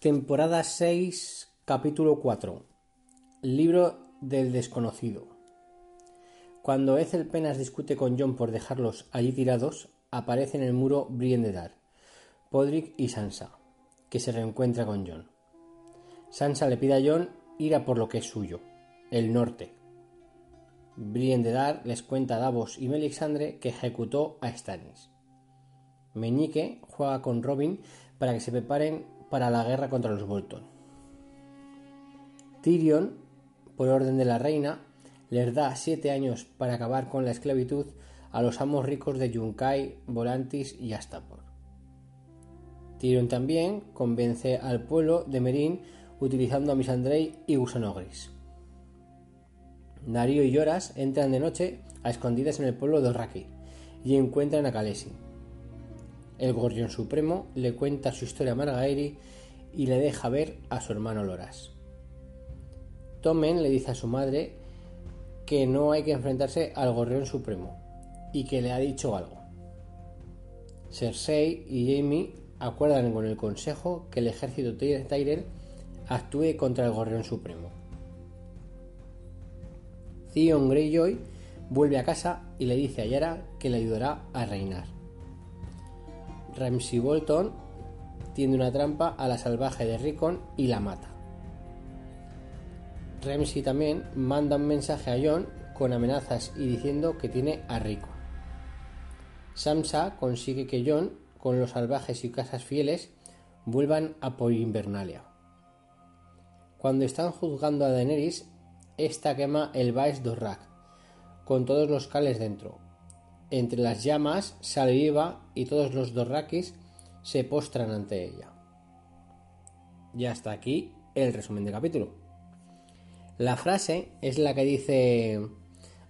Temporada 6, capítulo 4. Libro del desconocido. Cuando Ethel Penas discute con John por dejarlos allí tirados, aparece en el muro Brienne de Podrick y Sansa, que se reencuentra con John. Sansa le pide a John ir a por lo que es suyo, el norte. Brienne de les cuenta a Davos y Melisandre que ejecutó a Stannis. Meñique juega con Robin para que se preparen para la guerra contra los Bolton. Tyrion, por orden de la reina, les da siete años para acabar con la esclavitud a los amos ricos de Yunkai, Volantis y Astapor. Tyrion también convence al pueblo de Merín utilizando a Misandrei y Gusano Gris. Y Lloras entran de noche a escondidas en el pueblo de Orraki y encuentran a Khaleesi el Gorrión Supremo le cuenta su historia a Margaery y le deja ver a su hermano Loras. Tommen le dice a su madre que no hay que enfrentarse al Gorrión Supremo y que le ha dicho algo. Cersei y Jaime acuerdan con el consejo que el ejército Tyrell actúe contra el Gorrión Supremo. Theon Greyjoy vuelve a casa y le dice a Yara que le ayudará a reinar. Ramsey Bolton tiende una trampa a la salvaje de Rickon y la mata. Ramsey también manda un mensaje a John con amenazas y diciendo que tiene a Rickon. Samsa consigue que John, con los salvajes y casas fieles, vuelvan a por Invernalia. Cuando están juzgando a Daenerys, esta quema el Baes Dorrak, con todos los cales dentro, entre las llamas sale viva y todos los dorrakis se postran ante ella. Y hasta aquí el resumen del capítulo. La frase es la que dice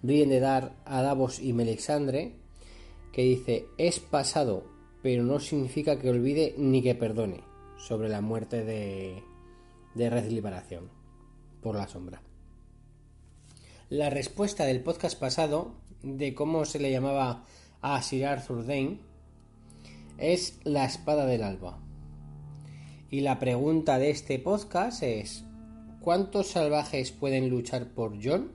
Brienne de Dar a Davos y Melixandre, que dice es pasado, pero no significa que olvide ni que perdone sobre la muerte de, de Red Liberación por la sombra. La respuesta del podcast pasado de cómo se le llamaba a Sir Arthur Dane es la espada del alba. Y la pregunta de este podcast es, ¿cuántos salvajes pueden luchar por John?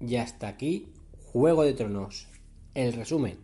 Y hasta aquí, Juego de Tronos. El resumen.